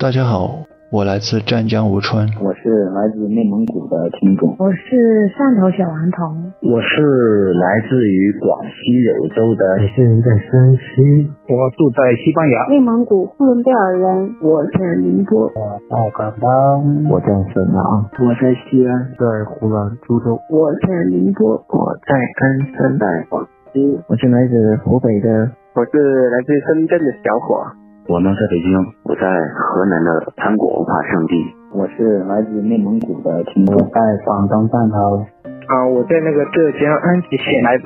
大家好，我来自湛江吴川。我是来自内蒙古的听众。我是汕头小顽童。我是来自于广西柳州的。我是在山西。我住在西班牙。内蒙古呼伦贝尔人。我是宁波。我在广东。我在沈阳。我在西安。在湖南株洲。我是宁波。我在鞍山在广西。我是来自湖北的。我是来自深圳的小伙。我呢，在北京，我在河南的糖果文化圣地。我是来自内蒙古的听众，在广东汕头。啊，我在那个浙江安吉县，来自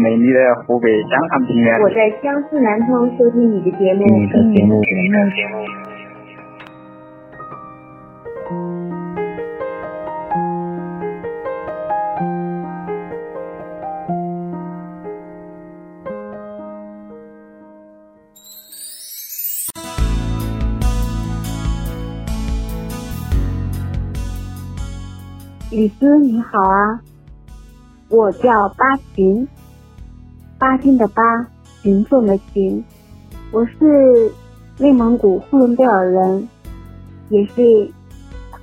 美丽的湖北江汉平原。我在江苏南通收听你的节目，你的节目，你李斯你好啊，我叫巴琴，巴金的巴，群众的群，我是内蒙古呼伦贝尔人，也是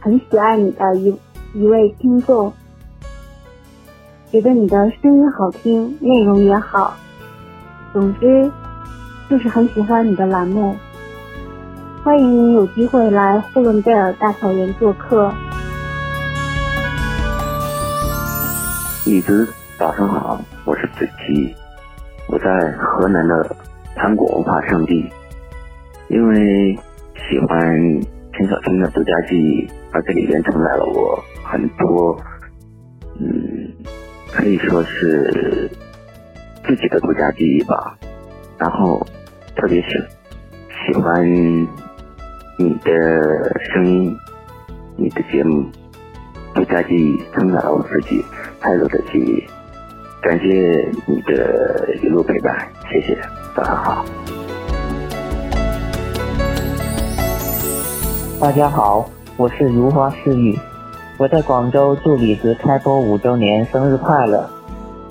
很喜爱你的一一位听众，觉得你的声音好听，内容也好，总之就是很喜欢你的栏目，欢迎你有机会来呼伦贝尔大草原做客。李子，早上好，我是子琪，我在河南的糖果文化圣地。因为喜欢陈小春的独家记忆，而这里边承载了我很多，嗯，可以说是自己的独家记忆吧。然后，特别是喜欢你的声音，你的节目，独家记忆承载了我自己。太多的记忆，感谢你的一路陪伴，谢谢，早上好。大家好，我是如花似玉，我在广州祝李子开播五周年生日快乐。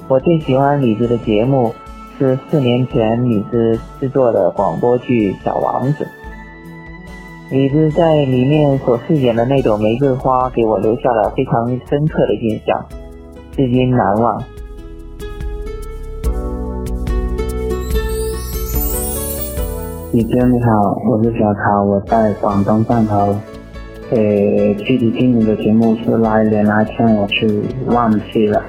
我最喜欢李子的节目是四年前李子制作的广播剧《小王子》，李子在里面所饰演的那朵玫瑰花，给我留下了非常深刻的印象。至今难忘。李哥你好，我是小曹，我在广东汕头。呃，具体听你的节目是哪一年哪天我去忘记了，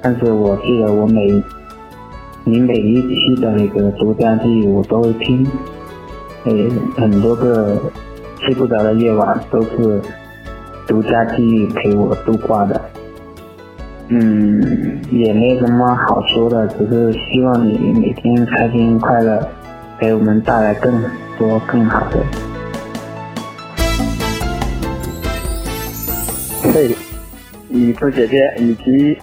但是我记得我每你每一期的那个独家记忆我都会听。呃，很多个睡不着的夜晚都是独家记忆陪我度过的。嗯，也没什么好说的，只是希望你每天开心快乐，给我们带来更多更好的。嘿，李子姐姐以及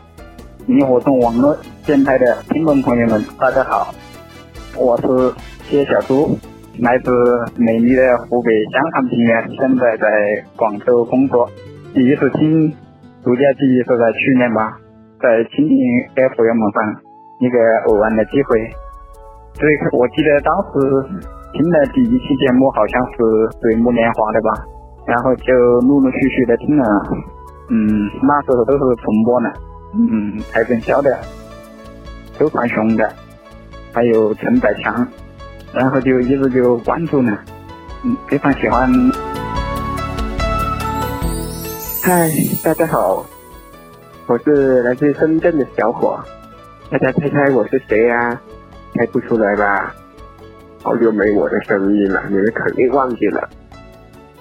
萤火虫网络电台的听众朋友们，大家好，我是谢小猪，来自美丽的湖北湘潭平原，现在在广州工作，第一次听。独家记忆是在去年吧，在蜻蜓 FM 上一个偶然的机会，最我记得当时听的第一期节目好像是《水木年华》的吧，然后就陆陆续续的听了，嗯，那时候都是重播呢，嗯，蔡振霄的、周传雄的，还有陈百强，然后就一直就关注呢，嗯，非常喜欢。嗨，大家好，我是来自深圳的小伙，大家猜猜我是谁呀？猜不出来吧？好久没我的声音了，你们肯定忘记了，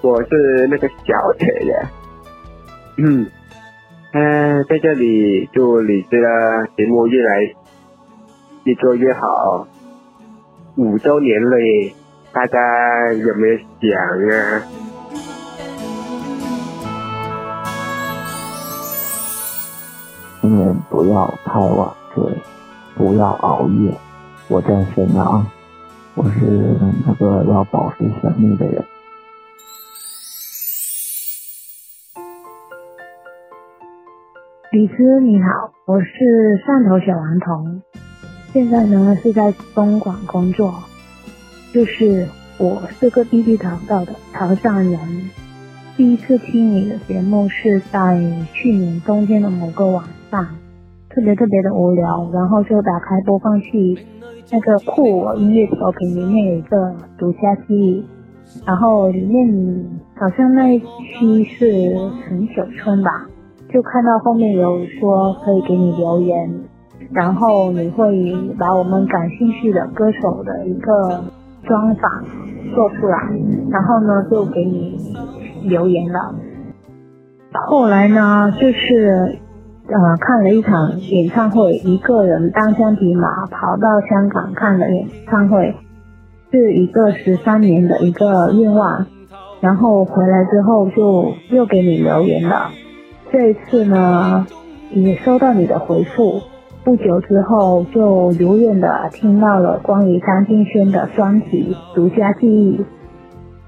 我是那个小铁的。嗯，嗯，在这里祝李子的节目越来越做越好，五周年了，大家有没有想啊？不要太晚睡，不要熬夜。我在沈阳，我是那个要保持神秘的人。李斯你好，我是汕头小顽童，现在呢是在东莞工作，就是我是个地地道道的潮汕人。第一次听你的节目是在去年冬天的某个晚上，特别特别的无聊，然后就打开播放器，那个酷我音乐调频里面有一个独家记忆，然后里面好像那一期是陈小春吧，就看到后面有说可以给你留言，然后你会把我们感兴趣的歌手的一个专访做出来，然后呢就给你留言了。后来呢，就是呃看了一场演唱会，一个人单枪匹马跑到香港看了演唱会，是一个十三年的一个愿望。然后回来之后就又给你留言了，这一次呢也收到你的回复。不久之后就如愿的听到了关于张敬轩的专辑《独家记忆》。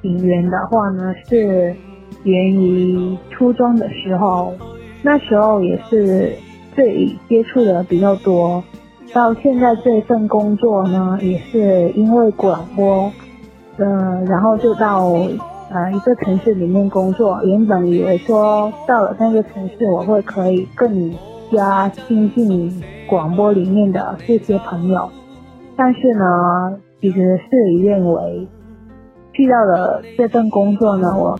引源的话呢是源于初中的时候，那时候也是最接触的比较多。到现在这份工作呢，也是因为广播，呃，然后就到呃一个城市里面工作。原本以为说到了那个城市，我会可以更加亲近广播里面的这些朋友，但是呢，其实事与愿违。遇到了这份工作呢，我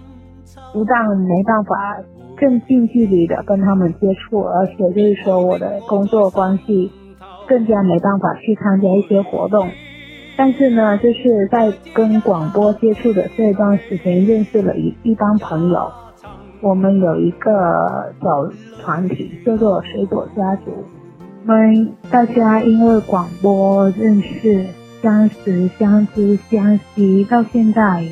不但没办法更近距离的跟他们接触，而且就是说我的工作关系更加没办法去参加一些活动。但是呢，就是在跟广播接触的这段时间，认识了一一帮朋友。我们有一个小团体叫做水果家族，我们大家因为广播认识。相识、相知、相惜，到现在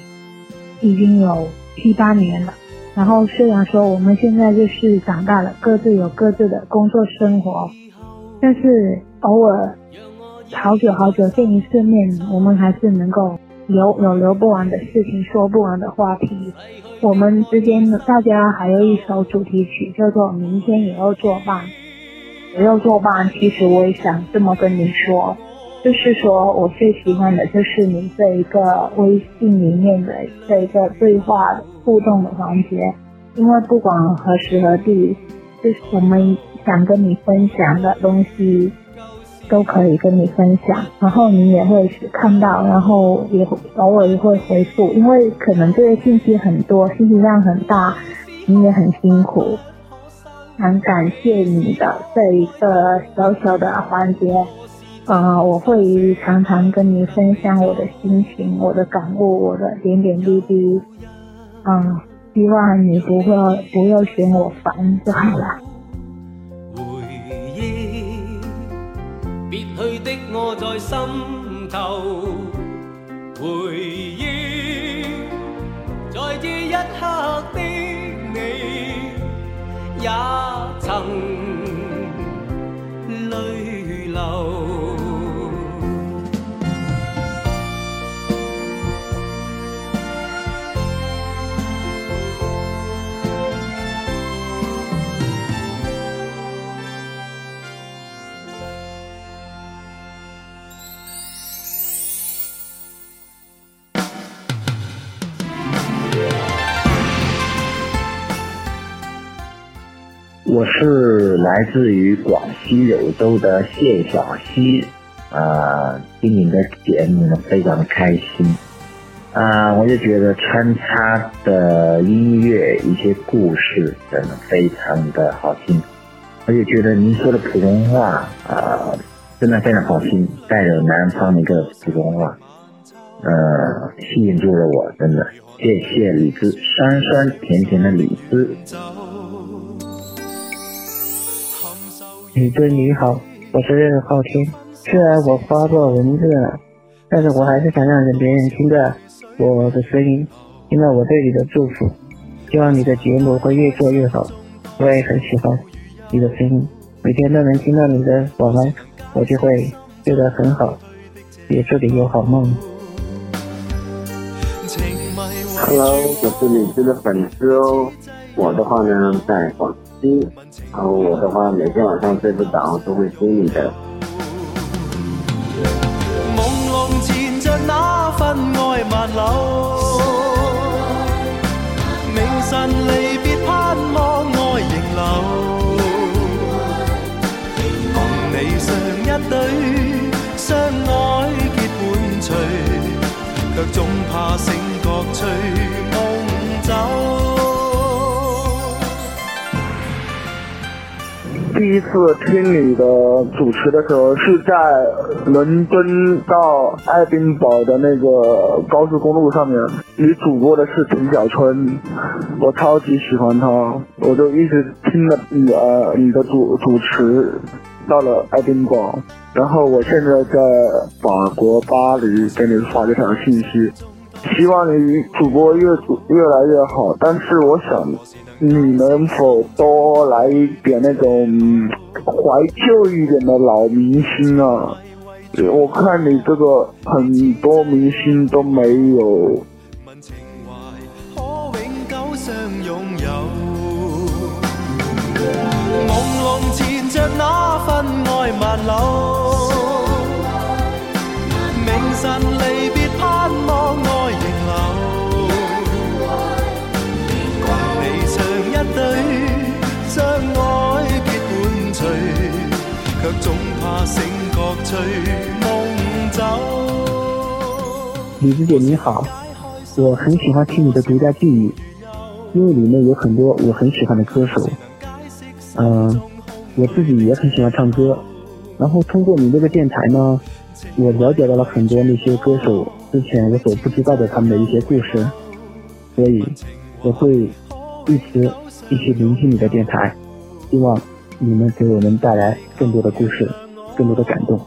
已经有七八年了。然后虽然说我们现在就是长大了，各自有各自的工作生活，但是偶尔好久好久见一次面，我们还是能够有有聊不完的事情，说不完的话题。我们之间大家还有一首主题曲叫做《明天也要作伴》，也要作伴。其实我也想这么跟你说。就是说，我最喜欢的就是你这一个微信里面的这一个对话互动的环节，因为不管何时何地，就是我们想跟你分享的东西，都可以跟你分享，然后你也会看到，然后也偶尔也会回复，因为可能这些信息很多，信息量很大，你也很辛苦，很感谢你的这一个小小的环节。啊，我会常常跟你分享我的心情、我的感悟、我的点点滴滴。啊，希望你不会不要嫌我烦就好了。回忆，别去的我在心头。回忆，在这一刻的你，也曾我是来自于广西柳州的谢小溪，啊，听你的节目呢非常的开心，啊，我就觉得穿插的音乐一些故事真的非常的好听，我就觉得您说的普通话啊，真的非常好听，带着南方的一个普通话，呃，吸引住了我，真的，谢谢李子，酸酸甜甜的李子。你对你好，我是昊天。虽然我发过文字了，但是我还是想让别人听到我的声音，听到我对你的祝福。希望你的节目会越做越好。我也很喜欢你的声音，每天都能听到你的晚安，我就会睡得很好，也祝你有好梦。Hello，我是李子的粉丝哦。我的话呢，在广西。然后我的话，每天晚上睡不着都会听你的。朦胧前着那份爱萬縷。明晨离别盼望一次听你的主持的时候，是在伦敦到爱丁堡的那个高速公路上面。你主播的是陈小春，我超级喜欢他，我就一直听着你呃你的主主持，到了爱丁堡，然后我现在在法国巴黎给你发这条信息，希望你主播越越来越好，但是我想。你能否多来一点那种怀旧一点的老明星啊？我看你这个很多明星都没有。总怕醒我李子姐你好，我很喜欢听你的独家记忆，因为里面有很多我很喜欢的歌手。嗯，我自己也很喜欢唱歌，然后通过你这个电台呢，我了解到了很多那些歌手之前我所不知道的他们的一些故事，所以我会一直一直聆听你的电台，希望你们给我们带来更多的故事，更多的感动。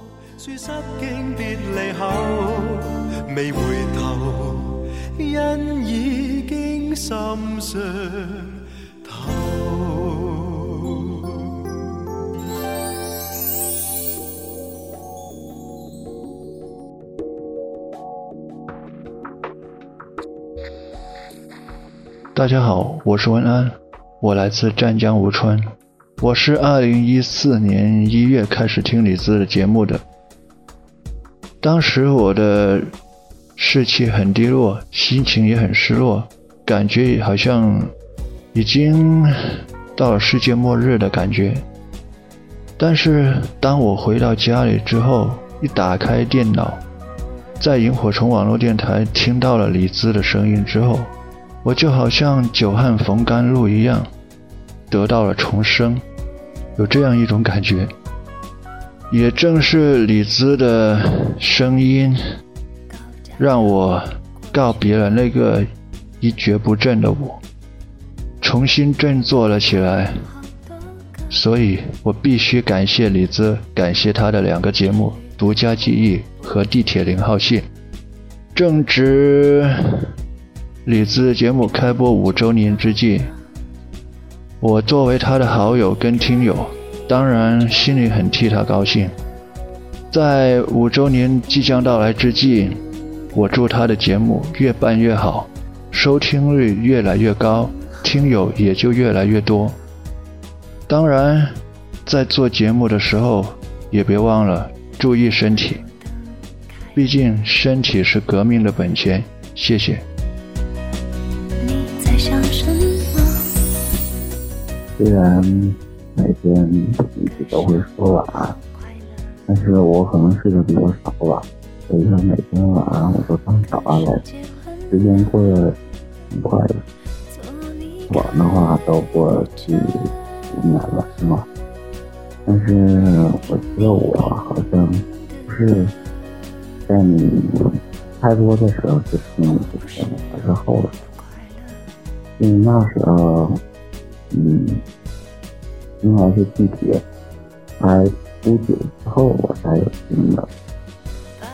大家好，我是文安，我来自湛江吴川，我是二零一四年一月开始听李子的节目的，当时我的。士气很低落，心情也很失落，感觉好像已经到了世界末日的感觉。但是当我回到家里之后，一打开电脑，在萤火虫网络电台听到了李子的声音之后，我就好像久旱逢甘露一样，得到了重生，有这样一种感觉。也正是李兹的声音。让我告别了那个一蹶不振的我，重新振作了起来。所以我必须感谢李子，感谢他的两个节目《独家记忆》和《地铁零号线》。正值李子节目开播五周年之际，我作为他的好友跟听友，当然心里很替他高兴。在五周年即将到来之际。我祝他的节目越办越好，收听率越来越高，听友也就越来越多。当然，在做节目的时候也别忘了注意身体，毕竟身体是革命的本钱。谢谢。虽然每天一直都会说晚安，但是我可能睡得比较少吧。所以说每天晚上我都当早安了，时间过得挺快的。晚的话都过去五年了，是吗？但是我觉得我好像不是在你太多的时候就听你的节目，而是后来。因为那时候，嗯，应该是地铁开不久之后我才有听的。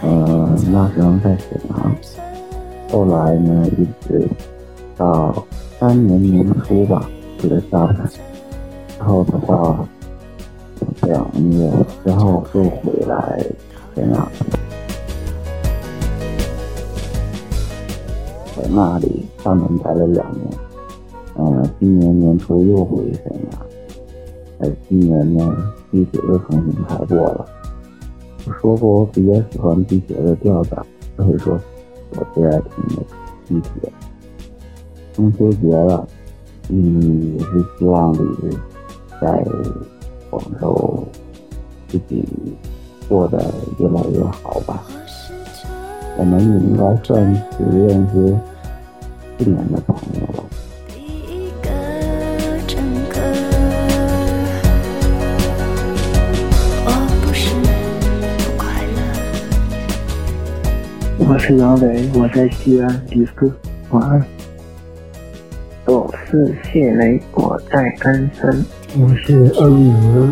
呃，那时候在沈阳，后来呢，一直到三年年初吧，去了上海，然后的话两月之后又回来沈阳，在那里厦门待了两年，嗯，今年年初又回沈阳，哎，今年呢，地铁又重新开播了。我说过，我比较喜欢地铁的调调，所以说我最爱听的地铁。中秋节了，嗯，也是希望你在广州自己过得越来越好吧。我们应该算是认识四年的朋友了。我是杨伟，我在西安，李斯，晚安。我是谢雷，我在鞍山。我是恩泽，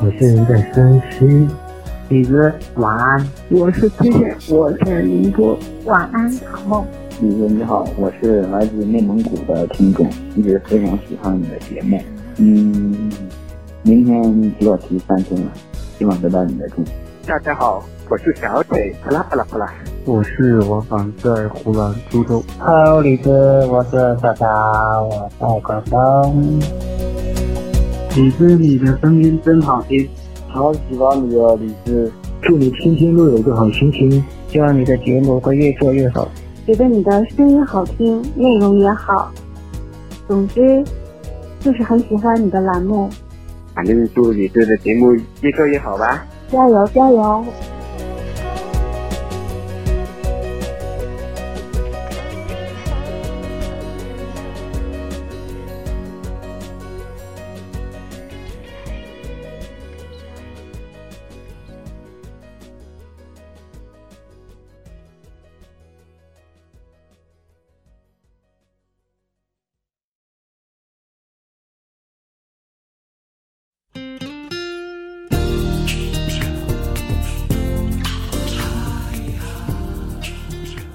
我现在在山西。李子，晚安。我是崔健，我在宁波。晚安，好梦。李子你好，我是来自内蒙古的听众，一直非常喜欢你的节目。嗯，明天就要提三星了，希望得到你的祝福。大家好，我是小腿，啪啦啪啦啪啦。我是王凡，在湖南株洲。Hello，李子，我是小乔，我在广东。李子，你的声音真好听，好喜欢你啊，李子！祝你天天都有个好心情，希望你的节目会越做越好。觉得你的声音好听，内容也好，总之就是很喜欢你的栏目。反正祝你这的节目越做越好吧。加油加油！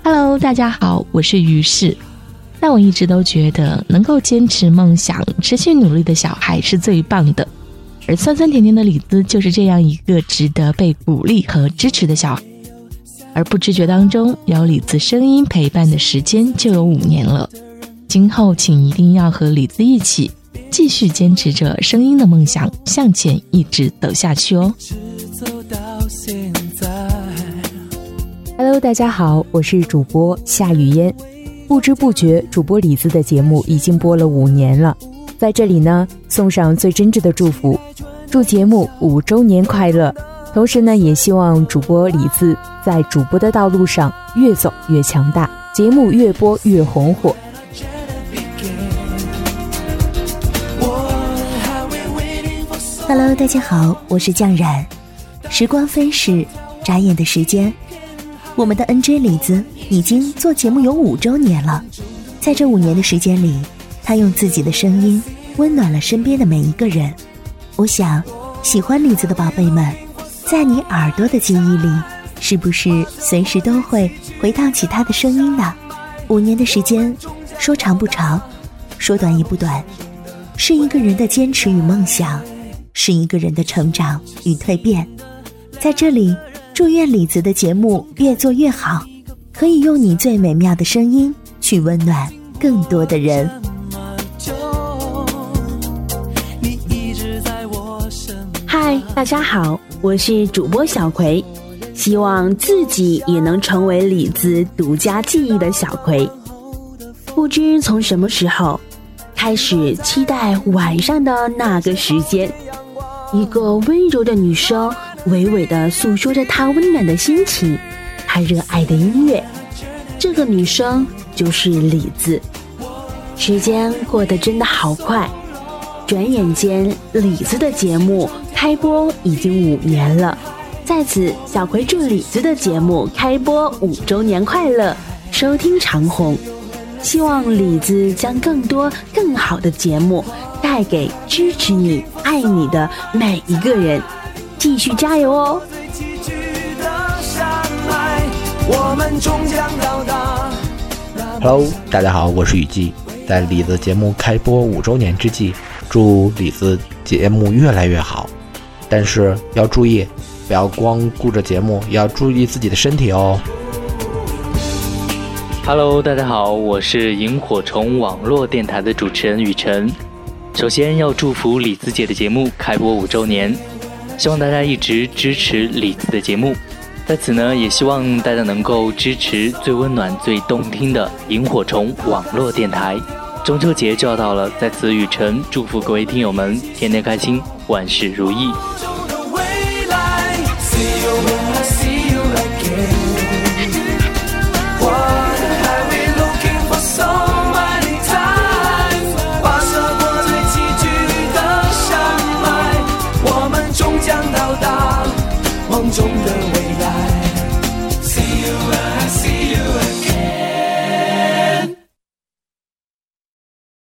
Hello，大家好，我是于适。但我一直都觉得，能够坚持梦想、持续努力的小孩是最棒的。而酸酸甜甜的李子就是这样一个值得被鼓励和支持的小孩。而不知觉当中，有李子声音陪伴的时间就有五年了。今后，请一定要和李子一起，继续坚持着声音的梦想，向前一直走下去哦。大家好，我是主播夏雨嫣。不知不觉，主播李子的节目已经播了五年了，在这里呢，送上最真挚的祝福，祝节目五周年快乐！同时呢，也希望主播李子在主播的道路上越走越强大，节目越播越红火。Hello，大家好，我是酱染。时光飞逝，眨眼的时间。我们的 NJ 李子已经做节目有五周年了，在这五年的时间里，他用自己的声音温暖了身边的每一个人。我想，喜欢李子的宝贝们，在你耳朵的记忆里，是不是随时都会回荡起他的声音呢？五年的时间，说长不长，说短也不短，是一个人的坚持与梦想，是一个人的成长与蜕变。在这里。祝愿李子的节目越做越好，可以用你最美妙的声音去温暖更多的人。嗨，大家好，我是主播小葵，希望自己也能成为李子独家记忆的小葵。不知从什么时候开始，期待晚上的那个时间，一个温柔的女生。娓娓地诉说着她温暖的心情，她热爱的音乐。这个女生就是李子。时间过得真的好快，转眼间李子的节目开播已经五年了。在此，小葵祝李子的节目开播五周年快乐，收听长虹。希望李子将更多更好的节目带给支持你、爱你的每一个人。继续加油哦！Hello，大家好，我是雨季。在李子节目开播五周年之际，祝李子节目越来越好。但是要注意，不要光顾着节目，也要注意自己的身体哦。Hello，大家好，我是萤火虫网络电台的主持人雨晨。首先要祝福李子姐的节目开播五周年。希望大家一直支持李子的节目，在此呢，也希望大家能够支持最温暖、最动听的萤火虫网络电台。中秋节就要到了，在此雨辰祝福各位听友们天天开心，万事如意。